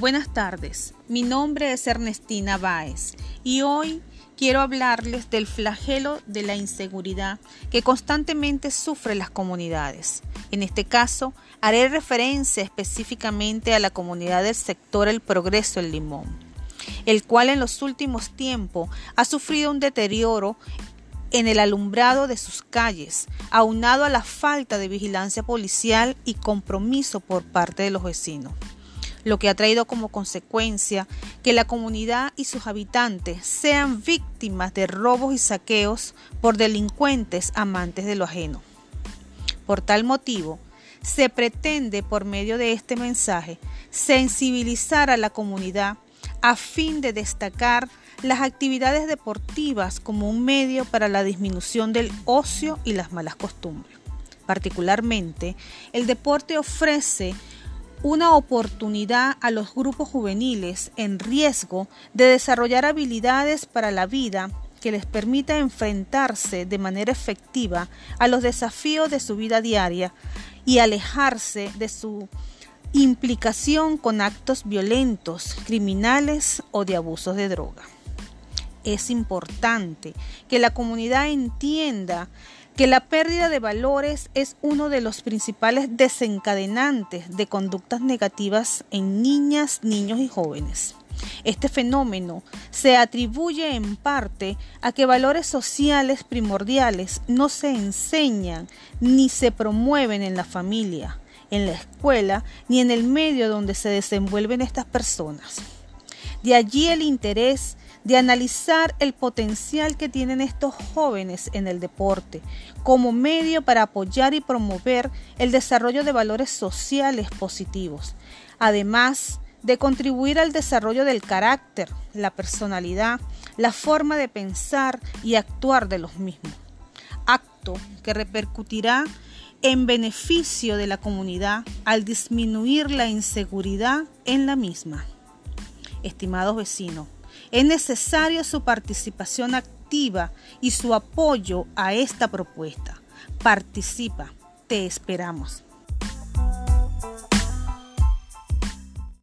Buenas tardes, mi nombre es Ernestina Báez y hoy quiero hablarles del flagelo de la inseguridad que constantemente sufren las comunidades. En este caso, haré referencia específicamente a la comunidad del sector El Progreso El Limón, el cual en los últimos tiempos ha sufrido un deterioro en el alumbrado de sus calles, aunado a la falta de vigilancia policial y compromiso por parte de los vecinos lo que ha traído como consecuencia que la comunidad y sus habitantes sean víctimas de robos y saqueos por delincuentes amantes de lo ajeno. Por tal motivo, se pretende por medio de este mensaje sensibilizar a la comunidad a fin de destacar las actividades deportivas como un medio para la disminución del ocio y las malas costumbres. Particularmente, el deporte ofrece una oportunidad a los grupos juveniles en riesgo de desarrollar habilidades para la vida que les permita enfrentarse de manera efectiva a los desafíos de su vida diaria y alejarse de su implicación con actos violentos, criminales o de abusos de droga. Es importante que la comunidad entienda que la pérdida de valores es uno de los principales desencadenantes de conductas negativas en niñas, niños y jóvenes. Este fenómeno se atribuye en parte a que valores sociales primordiales no se enseñan ni se promueven en la familia, en la escuela ni en el medio donde se desenvuelven estas personas. De allí el interés de analizar el potencial que tienen estos jóvenes en el deporte como medio para apoyar y promover el desarrollo de valores sociales positivos, además de contribuir al desarrollo del carácter, la personalidad, la forma de pensar y actuar de los mismos. Acto que repercutirá en beneficio de la comunidad al disminuir la inseguridad en la misma. Estimados vecinos, es necesaria su participación activa y su apoyo a esta propuesta. Participa, te esperamos.